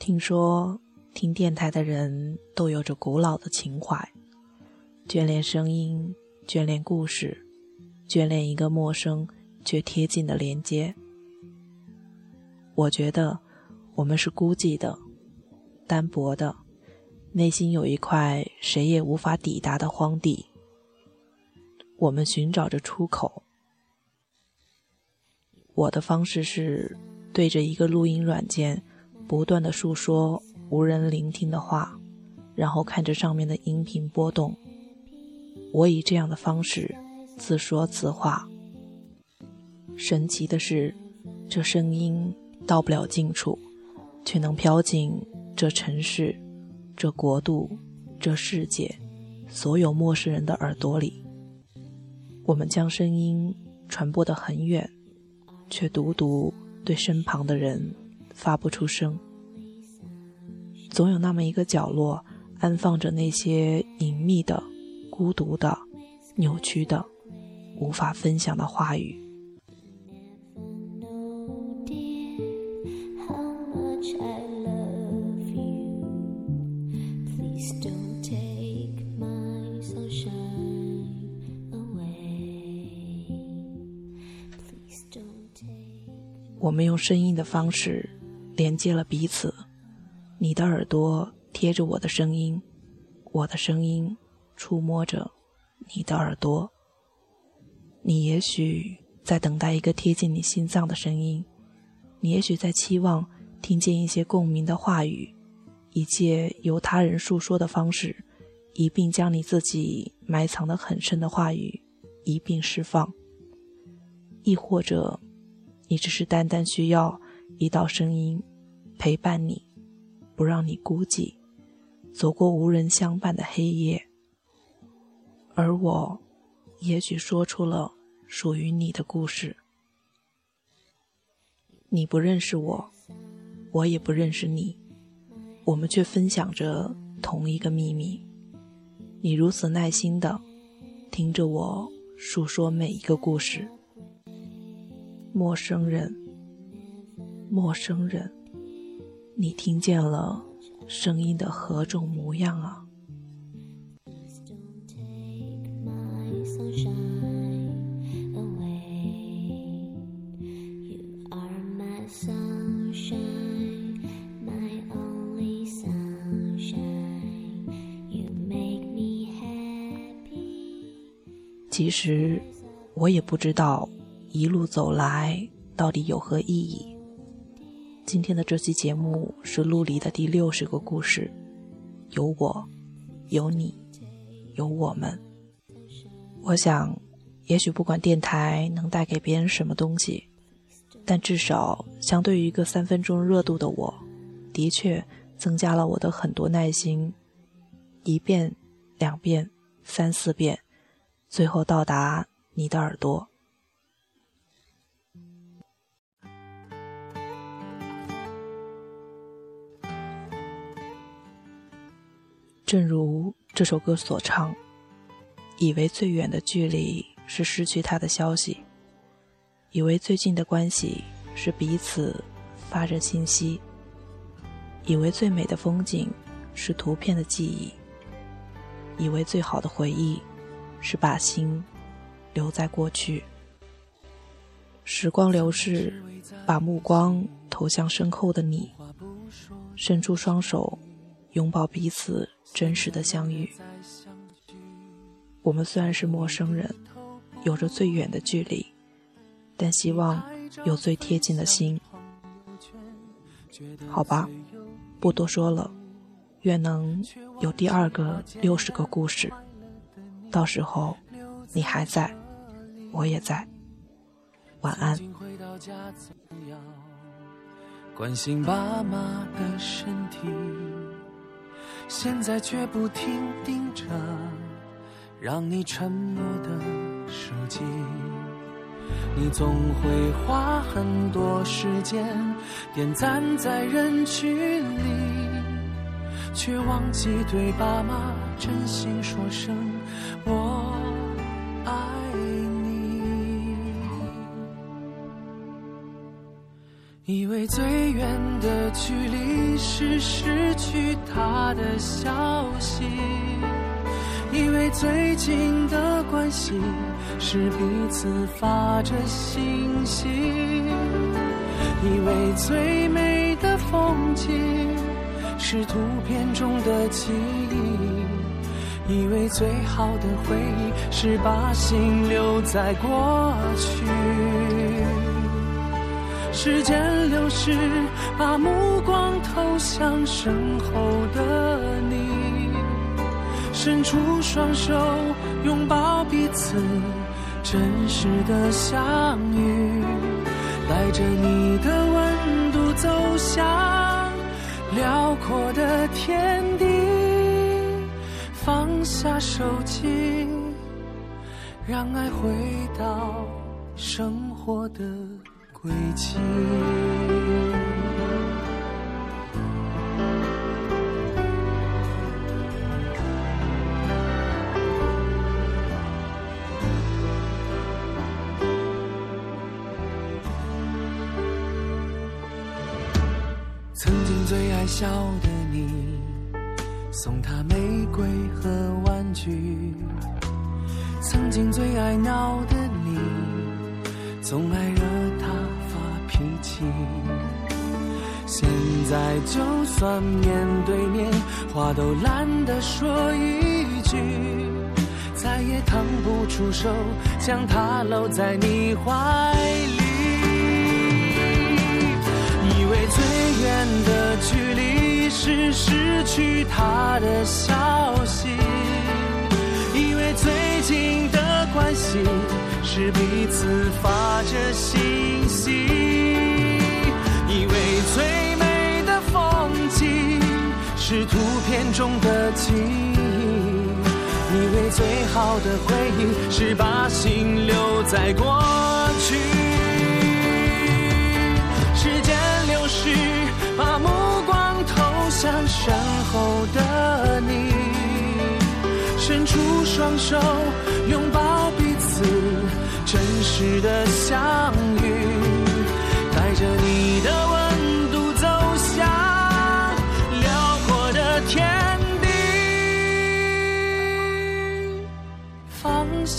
听说听电台的人都有着古老的情怀，眷恋声音，眷恋故事，眷恋一个陌生却贴近的连接。我觉得我们是孤寂的、单薄的，内心有一块谁也无法抵达的荒地。我们寻找着出口。我的方式是对着一个录音软件。不断的诉说无人聆听的话，然后看着上面的音频波动。我以这样的方式自说自话。神奇的是，这声音到不了近处，却能飘进这城市、这国度、这世界所有陌生人的耳朵里。我们将声音传播得很远，却独独对身旁的人。发不出声，总有那么一个角落，安放着那些隐秘的、孤独的、扭曲的、无法分享的话语。我们用声音的方式。连接了彼此，你的耳朵贴着我的声音，我的声音触摸着你的耳朵。你也许在等待一个贴近你心脏的声音，你也许在期望听见一些共鸣的话语，以借由他人诉说的方式，一并将你自己埋藏的很深的话语一并释放。亦或者，你只是单单需要一道声音。陪伴你，不让你孤寂，走过无人相伴的黑夜。而我，也许说出了属于你的故事。你不认识我，我也不认识你，我们却分享着同一个秘密。你如此耐心的听着我诉说每一个故事。陌生人，陌生人。你听见了声音的何种模样啊？其实我也不知道一路走来到底有何意义。今天的这期节目是陆离的第六十个故事，有我，有你，有我们。我想，也许不管电台能带给别人什么东西，但至少相对于一个三分钟热度的我，的确增加了我的很多耐心。一遍，两遍，三四遍，最后到达你的耳朵。正如这首歌所唱，以为最远的距离是失去他的消息，以为最近的关系是彼此发着信息，以为最美的风景是图片的记忆，以为最好的回忆是把心留在过去。时光流逝，把目光投向身后的你，伸出双手。拥抱彼此真实的相遇。我们虽然是陌生人，有着最远的距离，但希望有最贴近的心。好吧，不多说了，愿能有第二个六十个故事。到时候，你还在，我也在。晚安。关心爸妈的身体。现在却不停盯着让你沉默的手机，你总会花很多时间点赞在人群里，却忘记对爸妈真心说声我以为最远的距离是失去他的消息，以为最近的关系是彼此发着信息，以为最美的风景是图片中的记忆，以为最好的回忆是把心留在过去。时间流逝，把目光投向身后的你，伸出双手拥抱彼此，真实的相遇，带着你的温度走向辽阔的天地，放下手机，让爱回到生活的。归期。曾经最爱笑的你，送他玫瑰和玩具；曾经最爱闹的你，总爱惹。现在就算面对面，话都懒得说一句，再也腾不出手将他搂在你怀里。以为最远的距离是失去他的消息，以为最近的关系是彼此发着信息。最美的风景是图片中的记忆，以为最好的回忆是把心留在过去。时间流逝，把目光投向身后的你，伸出双手拥抱彼此，真实的相遇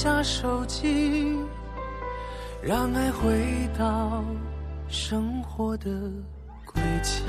下手机，让爱回到生活的轨迹。